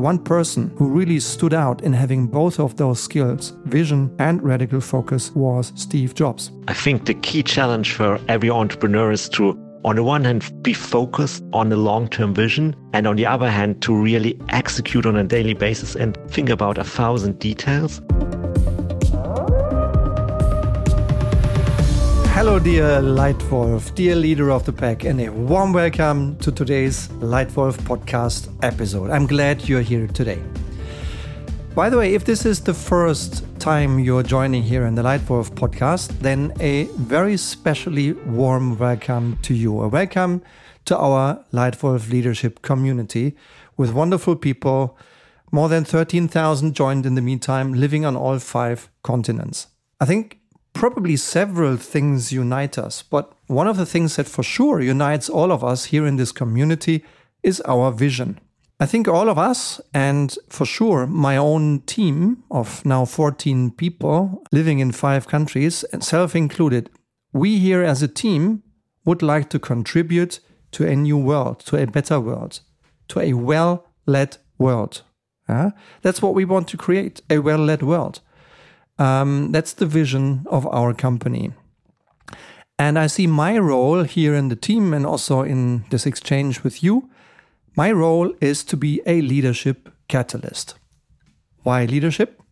the one person who really stood out in having both of those skills, vision and radical focus, was Steve Jobs. I think the key challenge for every entrepreneur is to on the one hand, be focused on the long term vision, and on the other hand, to really execute on a daily basis and think about a thousand details. Hello, dear Leitwolf, dear leader of the pack, and a warm welcome to today's Leitwolf podcast episode. I'm glad you're here today. By the way, if this is the first time you're joining here in the Leitwolf podcast, then a very specially warm welcome to you. A welcome to our Leitwolf leadership community with wonderful people, more than 13,000 joined in the meantime, living on all five continents. I think probably several things unite us, but one of the things that for sure unites all of us here in this community is our vision. I think all of us, and for sure my own team of now 14 people living in five countries, self included, we here as a team would like to contribute to a new world, to a better world, to a well led world. Uh, that's what we want to create a well led world. Um, that's the vision of our company. And I see my role here in the team and also in this exchange with you. My role is to be a leadership catalyst. Why leadership?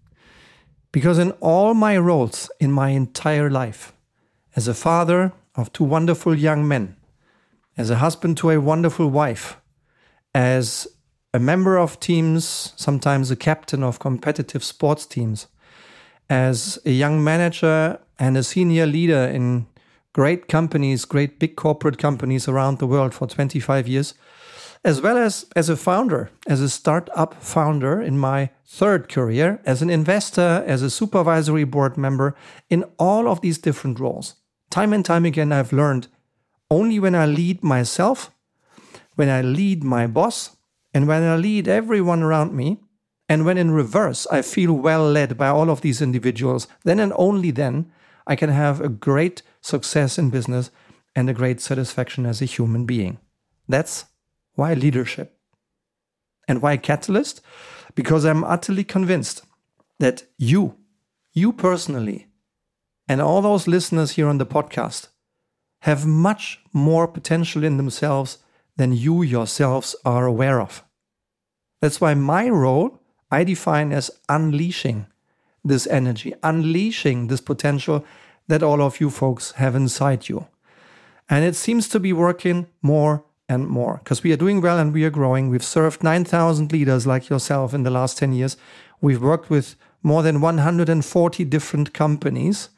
Because in all my roles in my entire life, as a father of two wonderful young men, as a husband to a wonderful wife, as a member of teams, sometimes a captain of competitive sports teams, as a young manager and a senior leader in great companies, great big corporate companies around the world for 25 years, as well as as a founder, as a startup founder in my third career, as an investor, as a supervisory board member, in all of these different roles. Time and time again, I've learned only when I lead myself, when I lead my boss, and when I lead everyone around me, and when in reverse, I feel well led by all of these individuals, then and only then I can have a great success in business and a great satisfaction as a human being. That's why leadership. And why catalyst? Because I'm utterly convinced that you, you personally, and all those listeners here on the podcast have much more potential in themselves than you yourselves are aware of. That's why my role I define as unleashing this energy, unleashing this potential that all of you folks have inside you. And it seems to be working more and more because we are doing well and we are growing. We've served 9,000 leaders like yourself in the last 10 years. We've worked with more than 140 different companies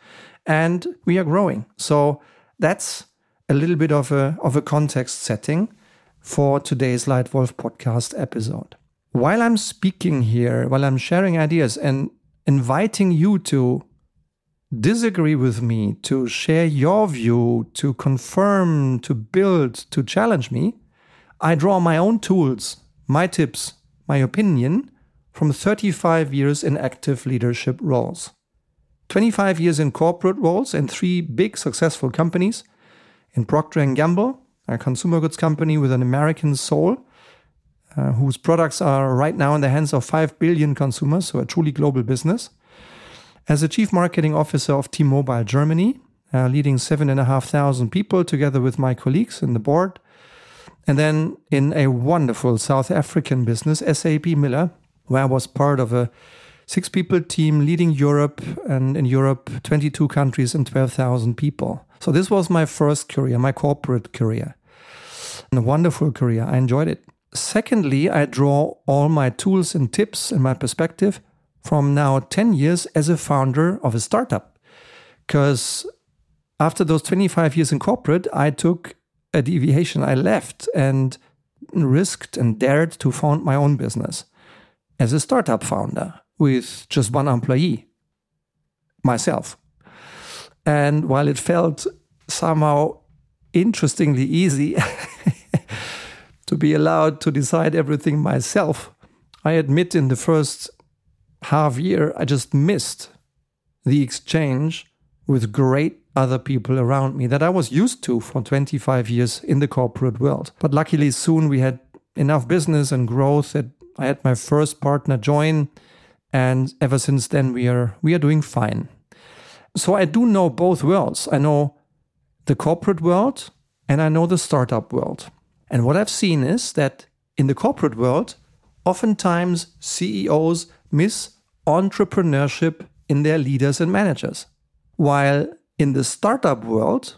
and we are growing. So that's a little bit of a, of a context setting for today's Leitwolf podcast episode while I'm speaking here, while I'm sharing ideas and inviting you to disagree with me, to share your view, to confirm, to build, to challenge me, I draw my own tools, my tips, my opinion from 35 years in active leadership roles. 25 years in corporate roles in three big successful companies in Procter & Gamble, a consumer goods company with an American soul, uh, whose products are right now in the hands of 5 billion consumers, so a truly global business. As a chief marketing officer of T Mobile Germany, uh, leading 7,500 people together with my colleagues in the board. And then in a wonderful South African business, SABMiller, where I was part of a six people team leading Europe and in Europe, 22 countries and 12,000 people. So this was my first career, my corporate career. And a wonderful career. I enjoyed it. Secondly, I draw all my tools and tips and my perspective from now 10 years as a founder of a startup. Because after those 25 years in corporate, I took a deviation. I left and risked and dared to found my own business as a startup founder with just one employee, myself. And while it felt somehow interestingly easy, to be allowed to decide everything myself. I admit in the first half year, I just missed the exchange with great other people around me that I was used to for 25 years in the corporate world. But luckily, soon we had enough business and growth that I had my first partner join, and ever since then we are we are doing fine. So I do know both worlds. I know the corporate world and I know the startup world. And what I've seen is that in the corporate world, oftentimes CEOs miss entrepreneurship in their leaders and managers. While in the startup world,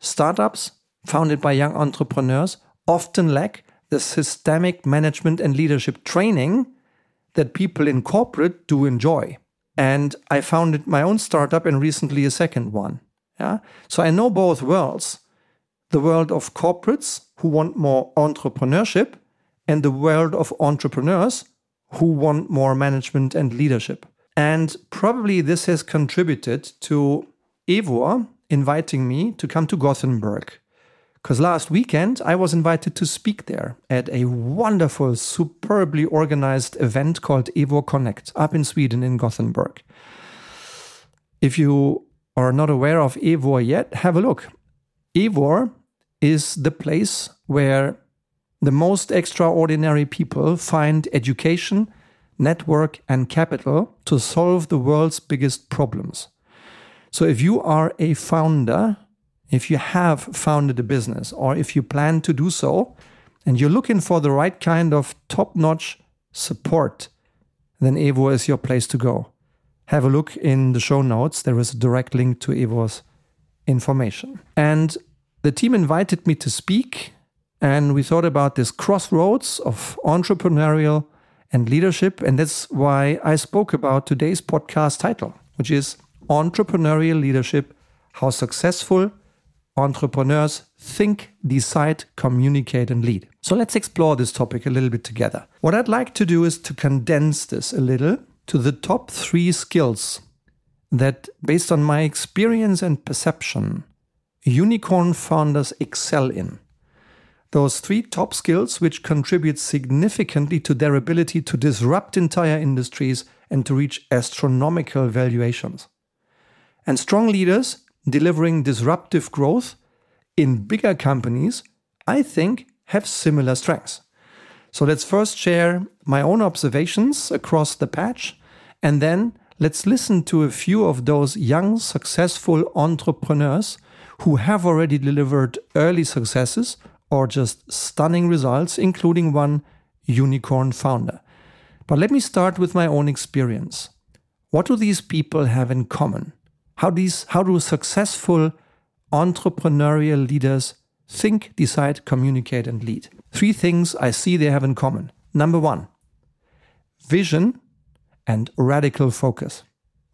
startups founded by young entrepreneurs often lack the systemic management and leadership training that people in corporate do enjoy. And I founded my own startup and recently a second one. Yeah. So I know both worlds the world of corporates who want more entrepreneurship and the world of entrepreneurs who want more management and leadership. And probably this has contributed to EWOR inviting me to come to Gothenburg. Because last weekend I was invited to speak there at a wonderful, superbly organized event called EWOR Connect up in Sweden in Gothenburg. If you are not aware of EWOR yet, have a look. EWOR is the place where the most extraordinary people find education, network, and capital to solve the world's biggest problems. So if you are a founder, if you have founded a business, or if you plan to do so, and you're looking for the right kind of top notch support, then EWOR is your place to go. Have a look in the show notes. There is a direct link to EWOR's information. And the team invited me to speak and we thought about this crossroads of entrepreneurial and leadership. And that's why I spoke about today's podcast title, which is Entrepreneurial Leadership How Successful Entrepreneurs Think, Decide, Communicate, and Lead. So let's explore this topic a little bit together. What I'd like to do is to condense this a little to the top three skills that, based on my experience and perception, unicorn founders excel in those three top skills which contribute significantly to their ability to disrupt entire industries and to reach astronomical valuations. And strong leaders delivering disruptive growth in bigger companies, I think, have similar strengths. So let's first share my own observations across the patch, and then let's listen to a few of those young, successful entrepreneurs who have already delivered early successes or just stunning results, including one unicorn founder. But let me start with my own experience. What do these people have in common? How, these, how do successful entrepreneurial leaders think, decide, communicate, and lead? Three things I see they have in common. Number one, vision and radical focus.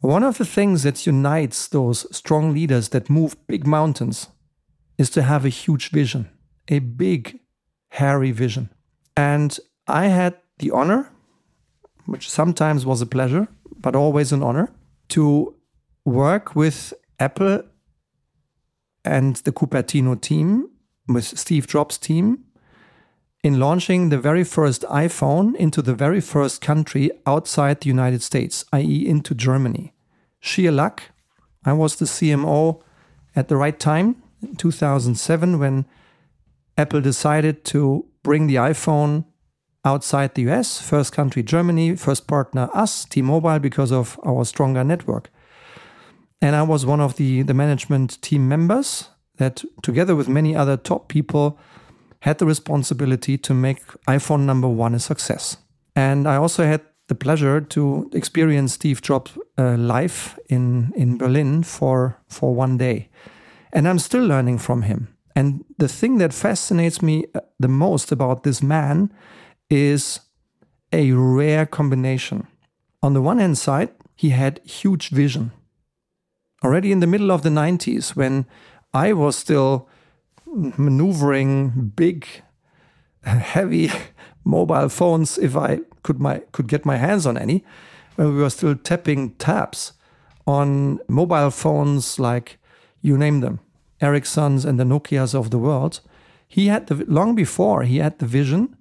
One of the things that unites those strong leaders that move big mountains is to have a huge vision a big, hairy vision. And I had the honor, which sometimes was a pleasure, but always an honor, to work with Apple and the Cupertino team, with Steve Jobs' team, in launching the very first iPhone into the very first country outside the United States, i.e., into Germany. Sheer luck. I was the CMO at the right time in 2007 when Apple decided to bring the iPhone outside the US, first country Germany, first partner us, T Mobile, because of our stronger network. And I was one of the, the management team members that, together with many other top people, had the responsibility to make iPhone number one a success. And I also had the pleasure to experience Steve Jobs uh, live in, in Berlin for, for one day. And I'm still learning from him. And the thing that fascinates me uh, the most about this man is a rare combination. On the one hand side, he had huge vision. Already in the middle of the 90s, when I was still maneuvering big, heavy mobile phones, if I could my could get my hands on any, when we were still tapping taps on mobile phones like you name them. Ericssons and the Nokias of the world, he had the, long before he had the vision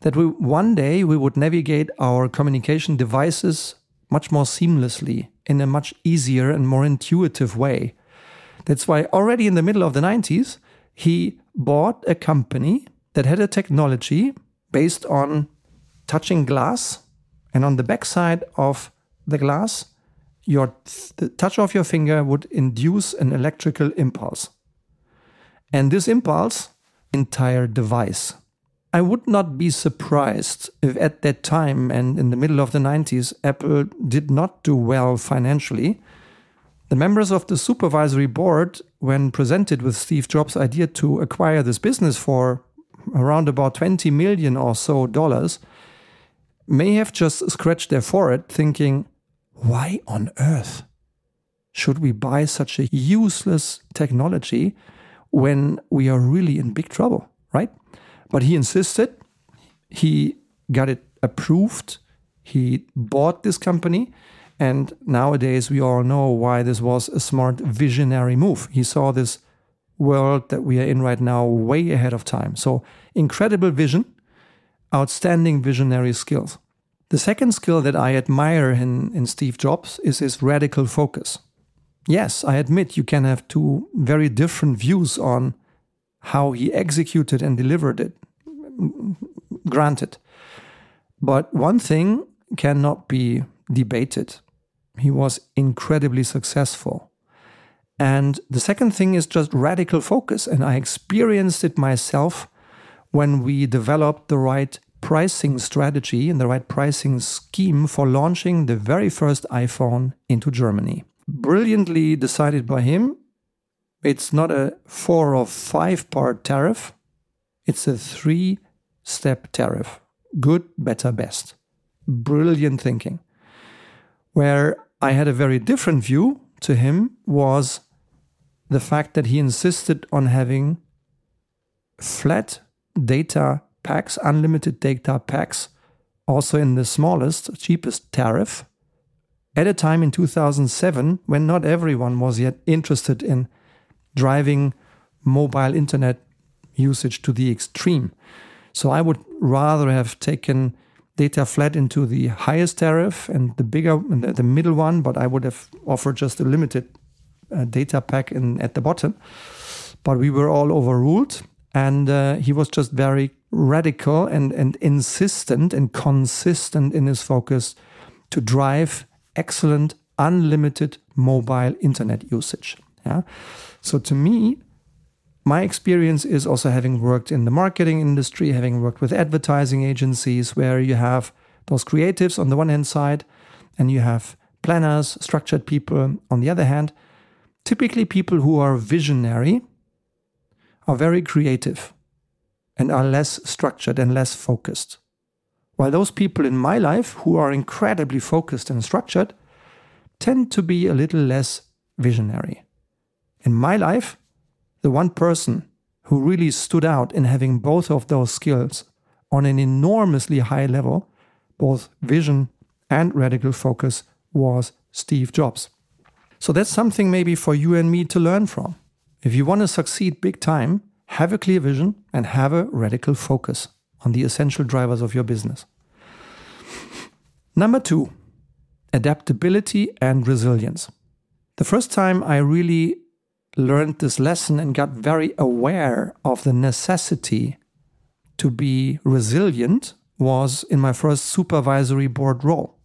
that we one day we would navigate our communication devices much more seamlessly in a much easier and more intuitive way. That's why already in the middle of the 90s he bought a company that had a technology based on touching glass, and on the backside of the glass, your the touch of your finger would induce an electrical impulse. And this impulse, entire device. I would not be surprised if at that time and in the middle of the 90s, Apple did not do well financially. The members of the supervisory board, when presented with Steve Jobs' idea to acquire this business for around about 20 million or so dollars, may have just scratched their forehead thinking, why on earth should we buy such a useless technology when we are really in big trouble, right? But he insisted, he got it approved, he bought this company. And nowadays, we all know why this was a smart visionary move. He saw this world that we are in right now way ahead of time. So, incredible vision, outstanding visionary skills. The second skill that I admire in, in Steve Jobs is his radical focus. Yes, I admit you can have two very different views on how he executed and delivered it. Granted. But one thing cannot be debated. He was incredibly successful. And the second thing is just radical focus. And I experienced it myself when we developed the right pricing strategy and the right pricing scheme for launching the very first iPhone into Germany. Brilliantly decided by him. It's not a four or five part tariff, it's a three step tariff good, better, best. Brilliant thinking. Where I had a very different view to him was the fact that he insisted on having flat data packs, unlimited data packs, also in the smallest, cheapest tariff, at a time in 2007 when not everyone was yet interested in driving mobile internet usage to the extreme. So I would rather have taken data flat into the highest tariff and the bigger, the middle one, but I would have offered just a limited uh, data pack in at the bottom. But we were all overruled, and uh, he was just very radical and, and insistent and consistent in his focus to drive excellent unlimited mobile internet usage. Yeah. So to me, my experience is also having worked in the marketing industry, having worked with advertising agencies where you have those creatives on the one hand side and you have planners, structured people on the other hand. Typically, people who are visionary are very creative and are less structured and less focused. While those people in my life who are incredibly focused and structured tend to be a little less visionary. In my life, the one person who really stood out in having both of those skills on an enormously high level, both vision and radical focus, was Steve Jobs. So that's something maybe for you and me to learn from. If you want to succeed big time, have a clear vision and have a radical focus on the essential drivers of your business. Number two, adaptability and resilience. The first time I really learned this lesson and got very aware of the necessity to be resilient was in my first supervisory board role.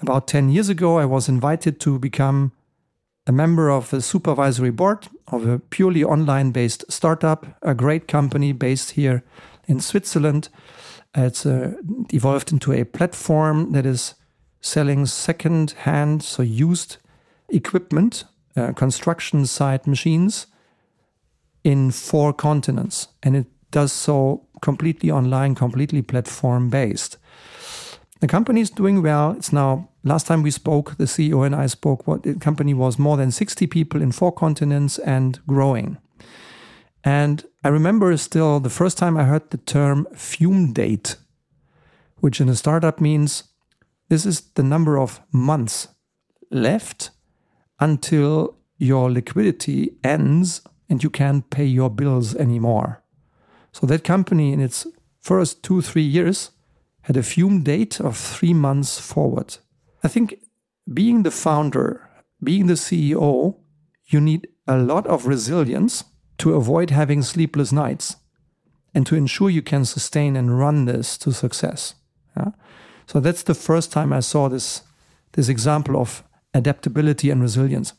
About 10 years ago, I was invited to become a member of the supervisory board of a purely online based startup, a great company based here in Switzerland. It's uh, evolved into a platform that is selling second hand, so used equipment uh, construction site machines in four continents. And it does so completely online, completely platform based. The company is doing well. It's now, last time we spoke, the CEO and I spoke, what the company was more than 60 people in four continents and growing. And I remember still the first time I heard the term fume date, which in a startup means this is the number of months left until your liquidity ends and you can't pay your bills anymore. So that company in its first two, three years had a fume date of three months forward. I think being the founder, being the CEO, you need a lot of resilience to avoid having sleepless nights and to ensure you can sustain and run this to success. Yeah? So that's the first time I saw this, this example of adaptability and resilience.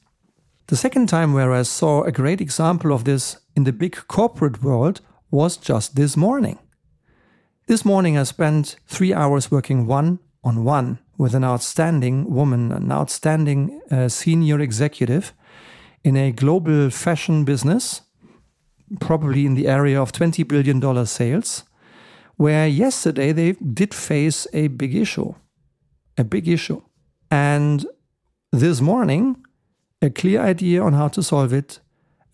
The second time where I saw a great example of this in the big corporate world was just this morning. This morning I spent three hours working one on one with an outstanding woman, an outstanding uh, senior executive in a global fashion business, probably in the area of $20 billion sales, where yesterday they did face a big issue. A big issue. And this morning, a clear idea on how to solve it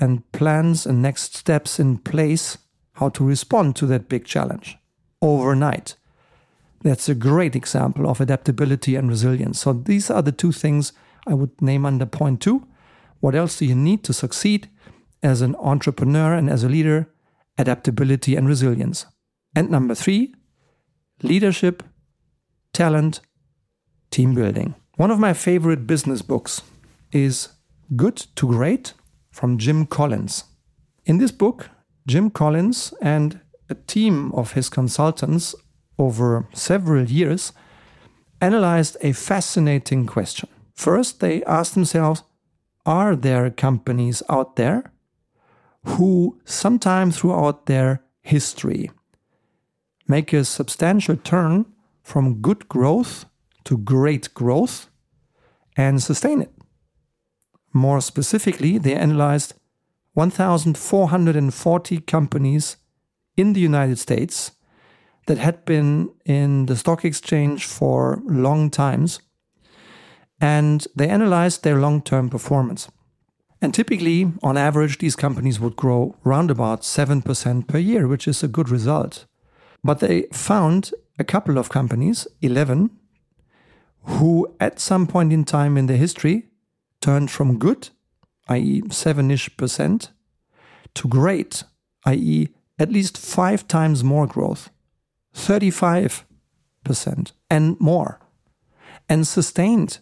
and plans and next steps in place how to respond to that big challenge overnight. That's a great example of adaptability and resilience. So these are the two things I would name under point two. What else do you need to succeed as an entrepreneur and as a leader? Adaptability and resilience. And number three, leadership, talent, team building. One of my favorite business books is Good to Great from Jim Collins. In this book, Jim Collins and a team of his consultants over several years analyzed a fascinating question. First, they asked themselves Are there companies out there who, sometime throughout their history, make a substantial turn from good growth to great growth and sustain it? More specifically, they analyzed 1,440 companies in the United States that had been in the stock exchange for long times. And they analyzed their long term performance. And typically, on average, these companies would grow around about 7% per year, which is a good result. But they found a couple of companies, 11, who at some point in time in their history turned from good, i.e., 7 ish percent, to great, i.e., at least five times more growth, 35% and more, and sustained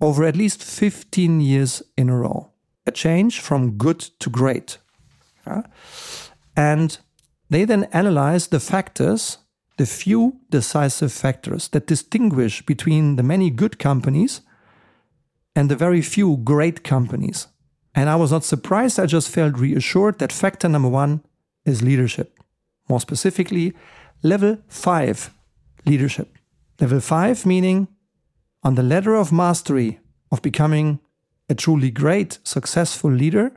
over at least 15 years in a row. A change from good to great. And they then analyze the factors, the few decisive factors that distinguish between the many good companies and the very few great companies. And I was not surprised, I just felt reassured that factor number one is leadership. More specifically, level five leadership. Level five meaning on the ladder of mastery of becoming a truly great, successful leader,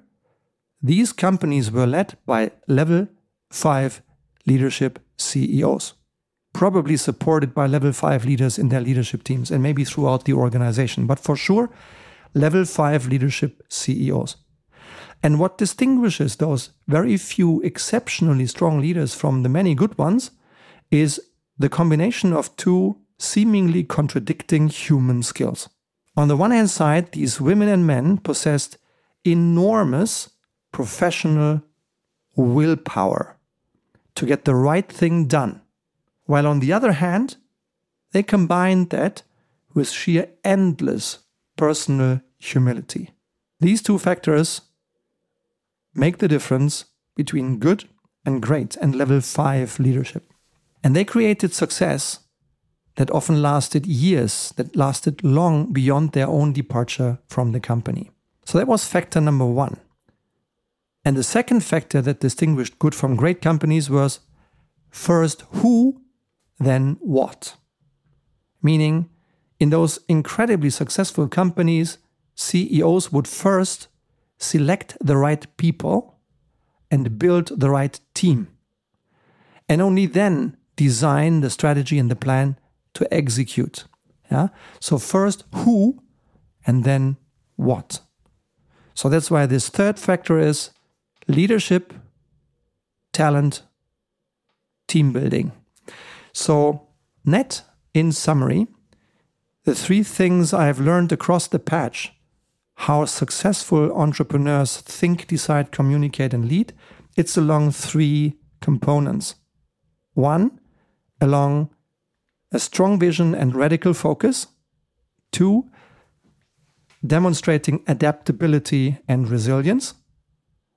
these companies were led by level five leadership CEOs, probably supported by level five leaders in their leadership teams and maybe throughout the organization, but for sure, level five leadership CEOs. And what distinguishes those very few exceptionally strong leaders from the many good ones is the combination of two seemingly contradicting human skills. On the one hand side, these women and men possessed enormous professional willpower to get the right thing done, while on the other hand, they combined that with sheer endless personal humility. These two factors make the difference between good and great and level 5 leadership. And they created success that often lasted years, that lasted long beyond their own departure from the company. So that was factor number one. And the second factor that distinguished good from great companies was first who, then what. Meaning, in those incredibly successful companies, CEOs would first select the right people and build the right team. And only then design the strategy and the plan to execute. Yeah? So first who and then what. So that's why this third factor is leadership, talent, team building. So net in summary, the three things I have learned across the patch how successful entrepreneurs think, decide, communicate, and lead, it's along three components. One, along a strong vision and radical focus. Two, demonstrating adaptability and resilience.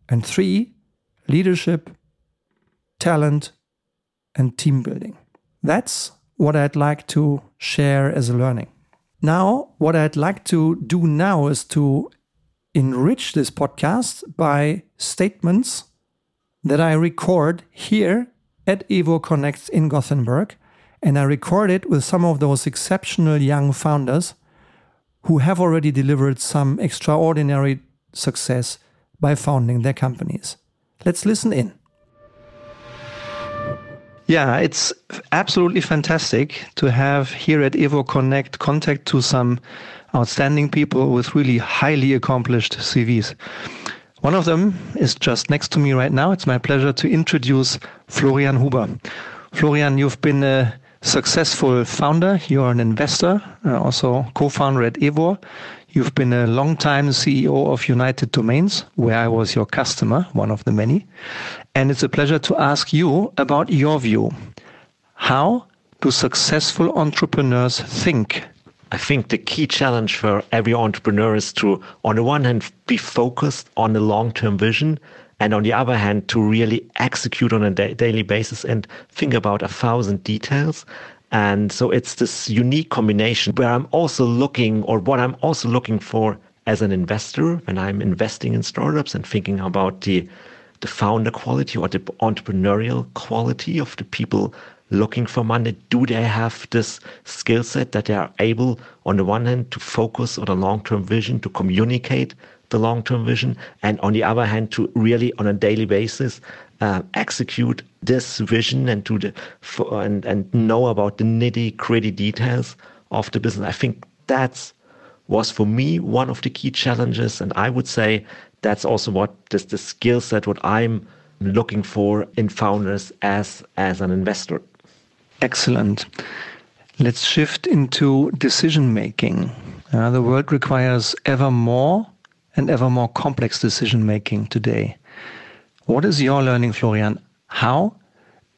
And three, leadership, talent, and team building. That's what I'd like to share as a learning. Now, what I'd like to do now is to enrich this podcast by statements that I record here at EWOR Connect in Gothenburg. And I record it with some of those exceptional young founders who have already delivered some extraordinary success by founding their companies. Let's listen in. Yeah, it's absolutely fantastic to have here at EWOR Connect contact to some outstanding people with really highly accomplished CVs. One of them is just next to me right now. It's my pleasure to introduce Florian Huber. Florian, you've been a successful founder. You're an investor, uh, also co-founder at EWOR. You've been a long-time CEO of United Domains, where I was your customer, one of the many. And it's a pleasure to ask you about your view. How do successful entrepreneurs think? I think the key challenge for every entrepreneur is to, on the one hand, be focused on the long term vision, and on the other hand, to really execute on a da- daily basis and think about a thousand details. And so it's this unique combination where I'm also looking, or what I'm also looking for as an investor when I'm investing in startups and thinking about the the founder quality or the entrepreneurial quality of the people looking for money? Do they have this skill set that they are able, on the one hand, to focus on a long term vision, to communicate the long term vision, and on the other hand, to really, on a daily basis, uh, execute this vision and to the for, and and know about the nitty gritty details of the business? I think that's was for me one of the key challenges, and I would say that's also what this the skill set what I'm looking for in founders as as an investor. Excellent. Let's shift into decision making. Uh, the world requires ever more and ever more complex decision making today. What is your learning, Florian? How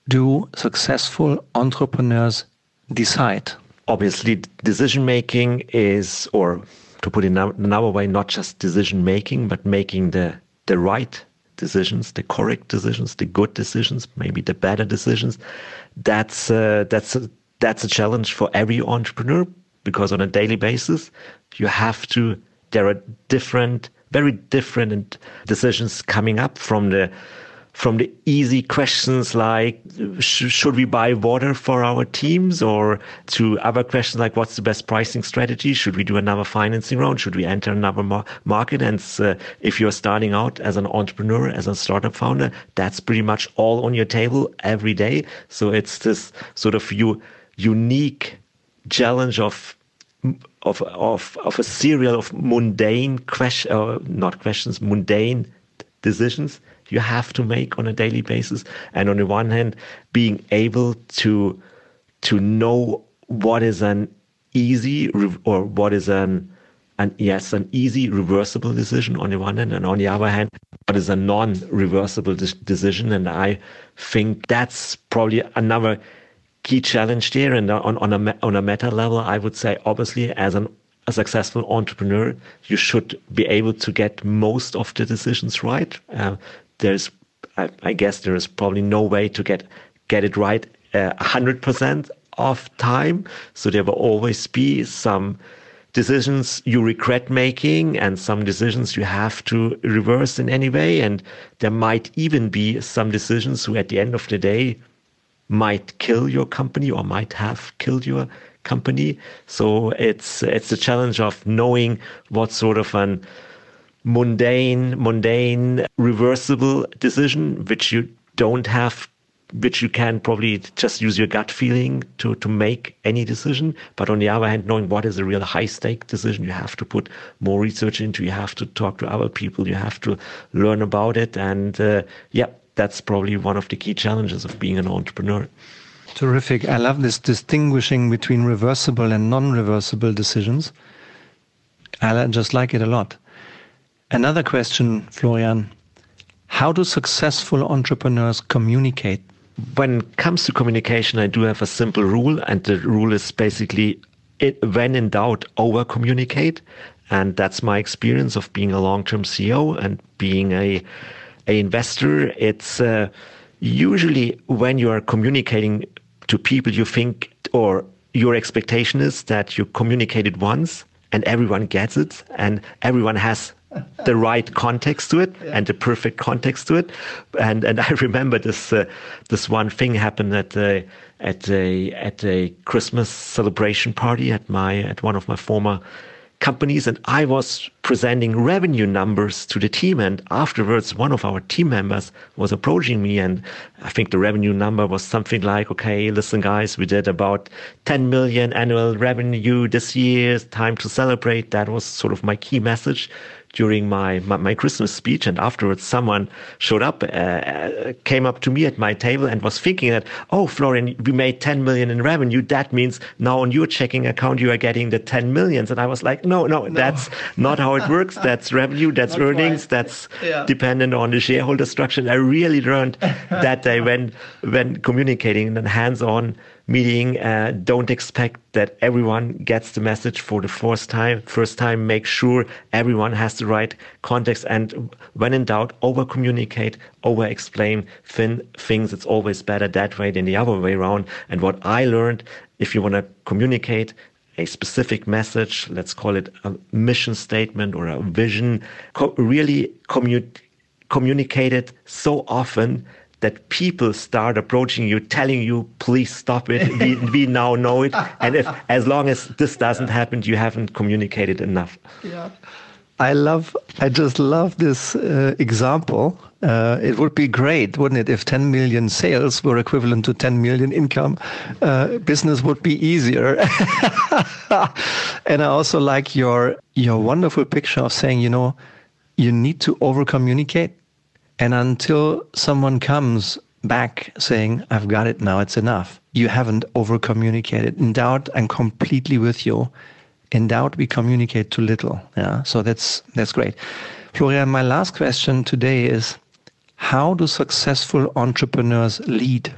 do successful entrepreneurs decide? Obviously, decision making is, or to put it another way, not just decision making, but making the, the right decisions, the correct decisions, the good decisions, maybe the better decisions. That's uh, that's a, that's a challenge for every entrepreneur because on a daily basis you have to. There are different, very different decisions coming up from the from the easy questions like sh- should we buy water for our teams or to other questions like what's the best pricing strategy? Should we do another financing round? Should we enter another mar- market? And uh, if you're starting out as an entrepreneur as a startup founder that's pretty much all on your table every day. So it's this sort of you unique challenge of of of of a serial of mundane question uh, not questions mundane decisions you have to make on a daily basis. And on the one hand, being able to to know what is an easy or what is an an yes an easy reversible decision on the one hand, and on the other hand, what is a non-reversible de- decision. And I think that's probably another key challenge there. And on on a on a meta level, I would say obviously as an a successful entrepreneur, you should be able to get most of the decisions right. Uh, there's I, I, guess there is probably no way to get get it right uh, hundred percent of time. So there will always be some decisions you regret making and some decisions you have to reverse in any way. And there might even be some decisions who at the end of the day might kill your company or might have killed your company. So it's it's the challenge of knowing what sort of an mundane, mundane, reversible decision, which you don't have, which you can probably just use your gut feeling to, to make any decision. But on the other hand, knowing what is a real high stake decision, you have to put more research into, you have to talk to other people, you have to learn about it. And uh, yeah, that's probably one of the key challenges of being an entrepreneur. Terrific. I love this distinguishing between reversible and non reversible decisions. I just like it a lot. Another question, Florian. How do successful entrepreneurs communicate? When it comes to communication, I do have a simple rule, and the rule is basically it, when in doubt, over communicate. And that's my experience of being a long term CEO and being a, a investor. It's uh, usually when you are communicating to people, you think or your expectation is that you communicate it once and everyone gets it and everyone has the right context to it yeah. and the perfect context to it. And and I remember this uh, this one thing happened at the at a at a Christmas celebration party at my at one of my former companies and I was presenting revenue numbers to the team and afterwards one of our team members was approaching me and I think the revenue number was something like okay listen guys we did about 10 million annual revenue this year. Time to celebrate. That was sort of my key message during my, my, my Christmas speech. And afterwards, someone showed up, uh, uh, came up to me at my table and was thinking that, oh, Florian, we made 10 million in revenue. That means now on your checking account, you are getting the 10 millions. And I was like, no, no, no. that's not how it works. That's revenue. That's not earnings. Quite. That's yeah. dependent on the shareholder structure. And I really learned that day when, when communicating in a hands-on meeting. Uh, don't expect that everyone gets the message for the first time. First time, make sure everyone has the right context. And when in doubt, over communicate, over explain thin things. It's always better that way than the other way around. And what I learned, if you want to communicate, a specific message, let's call it a mission statement or a vision, co- really commu- communicated so often that people start approaching you, telling you, please stop it. we, we now know it. And if, as long as this doesn't happen, you haven't communicated enough. Yeah. I love, I just love this uh, example. Uh, it would be great, wouldn't it, if 10 million sales were equivalent to 10 million income? Uh, business would be easier. and I also like your your wonderful picture of saying, you know, you need to over communicate and until someone comes back saying, I've got it now, it's enough, you haven't over communicated. In doubt, I'm completely with you. In doubt, we communicate too little. Yeah. So that's that's great. Florian, my last question today is how do successful entrepreneurs lead?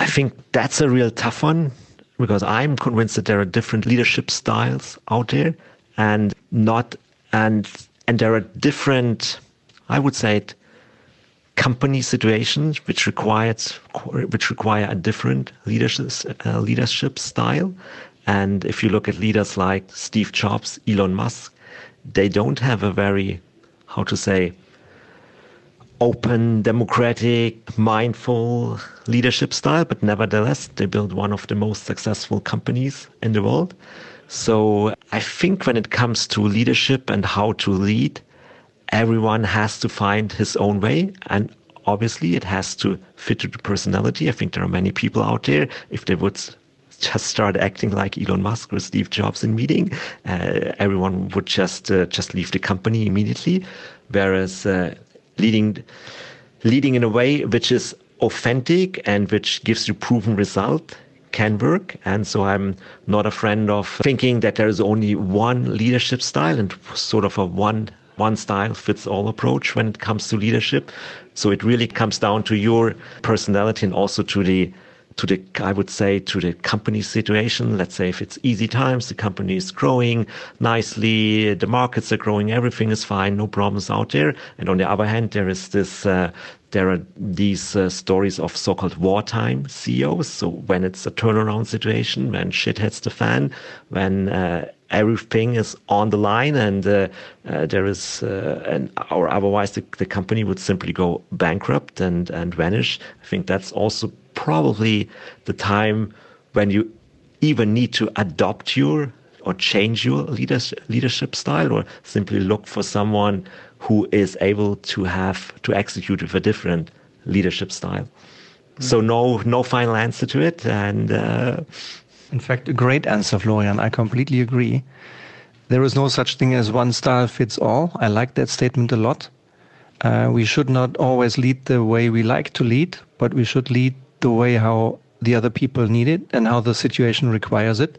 I think that's a real tough one because I'm convinced that there are different leadership styles out there and not and and there are different I would say it, company situations which requires which require a different leadership uh, leadership style. And if you look at leaders like Steve Jobs, Elon Musk, they don't have a very how to say open, democratic, mindful leadership style, but nevertheless, they built one of the most successful companies in the world. So I think when it comes to leadership and how to lead, everyone has to find his own way and obviously it has to fit to the personality. I think there are many people out there, if they would just start acting like Elon Musk or Steve Jobs in meeting, uh, everyone would just uh, just leave the company immediately. Whereas uh, leading leading in a way which is authentic and which gives you proven result can work. And so I'm not a friend of thinking that there is only one leadership style and sort of a one one style fits all approach when it comes to leadership. So it really comes down to your personality and also to the to the I would say to the company situation. Let's say if it's easy times, the company is growing nicely, the markets are growing, everything is fine, no problems out there. And on the other hand, there is this uh, there are these uh, stories of so-called wartime CEOs. So when it's a turnaround situation, when shit hits the fan, when uh, everything is on the line and uh, uh, there is uh, an or otherwise the, the company would simply go bankrupt and and vanish i think that's also probably the time when you even need to adopt your or change your leadership leadership style or simply look for someone who is able to have to execute with a different leadership style mm. so no no final answer to it and uh, in fact, a great answer, Florian. I completely agree. There is no such thing as one style fits all. I like that statement a lot. Uh, we should not always lead the way we like to lead, but we should lead the way how the other people need it and how the situation requires it.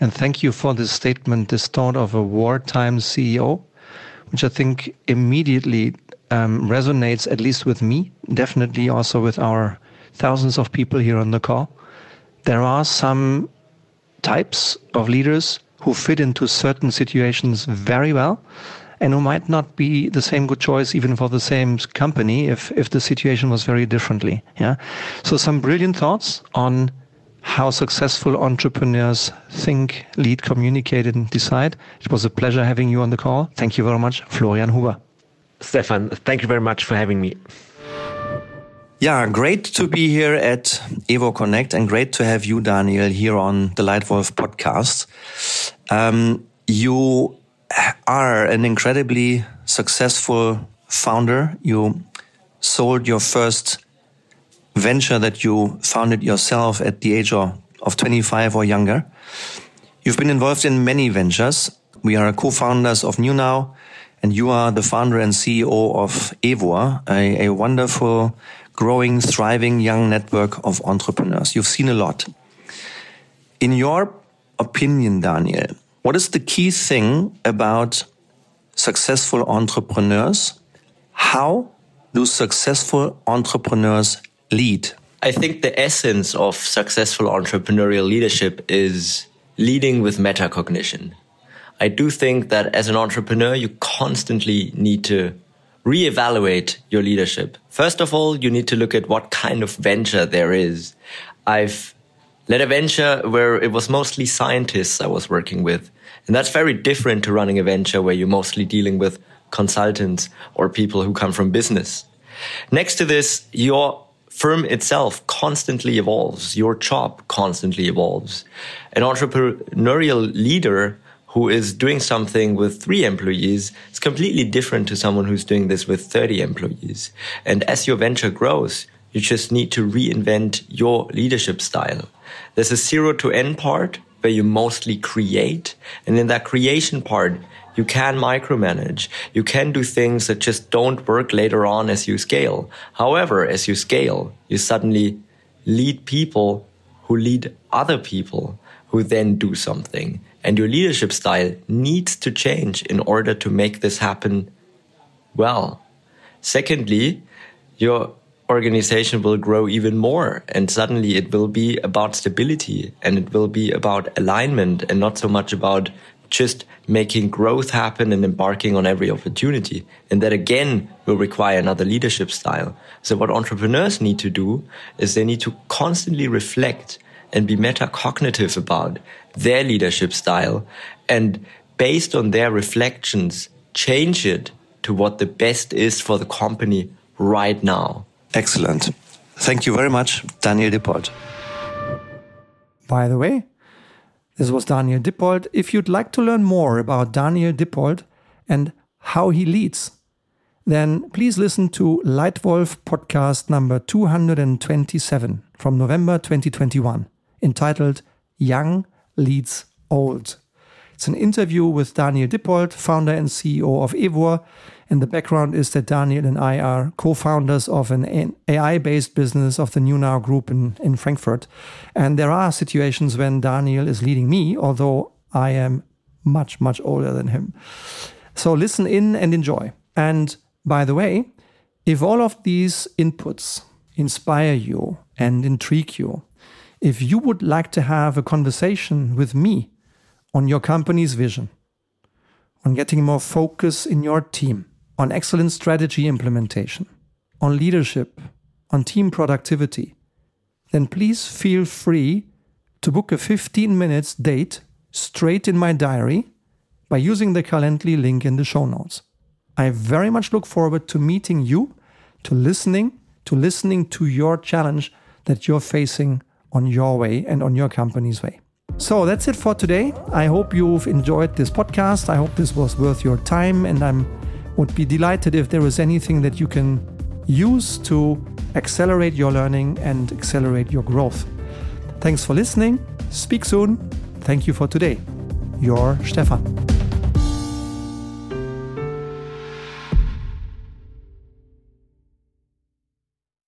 And thank you for this statement, this thought of a wartime CEO, which I think immediately um, resonates, at least with me, definitely also with our thousands of people here on the call. There are some types of leaders who fit into certain situations very well and who might not be the same good choice even for the same company if, if the situation was very differently. Yeah. So some brilliant thoughts on how successful entrepreneurs think, lead, communicate, and decide. It was a pleasure having you on the call. Thank you very much, Florian Huber. Stefan, thank you very much for having me. Yeah, great to be here at EWOR Connect and great to have you, Daniel, here on the Leitwolf podcast. Um, you are an incredibly successful founder. You sold your first venture that you founded yourself at the age of, of 25 or younger. You've been involved in many ventures. We are co-founders of NewNow, and you are the founder and CEO of EWOR, a, a wonderful, growing, thriving young network of entrepreneurs. You've seen a lot. In your opinion, Daniel, what is the key thing about successful entrepreneurs? How do successful entrepreneurs lead? I think the essence of successful entrepreneurial leadership is leading with metacognition. I do think that as an entrepreneur, you constantly need to reevaluate your leadership. First of all, you need to look at what kind of venture there is. I've led a venture where it was mostly scientists I was working with. And that's very different to running a venture where you're mostly dealing with consultants or people who come from business. Next to this, your firm itself constantly evolves. Your job constantly evolves. An entrepreneurial leader who is doing something with three employees is completely different to someone who's doing this with 30 employees. And as your venture grows, you just need to reinvent your leadership style. There's a zero to N part where you mostly create. And in that creation part, you can micromanage. You can do things that just don't work later on as you scale. However, as you scale, you suddenly lead people who lead other people who then do something. And your leadership style needs to change in order to make this happen well. Secondly, your organization will grow even more and suddenly it will be about stability and it will be about alignment and not so much about just making growth happen and embarking on every opportunity. And that again will require another leadership style. So what entrepreneurs need to do is they need to constantly reflect and be metacognitive about their leadership style and based on their reflections, change it to what the best is for the company right now. Excellent. Thank you very much, Daniel Dippold. By the way, this was Daniel Dippold. If you'd like to learn more about Daniel Dippold and how he leads, then please listen to Leitwolf podcast number 227 from November 2021, entitled Young Leads Old. It's an interview with Daniel Dippold, founder and CEO of EWOR. and the background is that Daniel and I are co founders of an AI based business of the NewNow Group in, in Frankfurt. And there are situations when Daniel is leading me, although I am much, much older than him. So listen in and enjoy. And by the way, if all of these inputs inspire you and intrigue you, if you would like to have a conversation with me on your company's vision, on getting more focus in your team, on excellent strategy implementation, on leadership, on team productivity, then please feel free to book a 15 minutes date straight in my diary by using the Calendly link in the show notes. I very much look forward to meeting you, to listening, to listening to your challenge that you're facing on your way and on your company's way. So that's it for today. I hope you've enjoyed this podcast. I hope this was worth your time and I'm would be delighted if there is anything that you can use to accelerate your learning and accelerate your growth. Thanks for listening. Speak soon. Thank you for today. Your Stefan.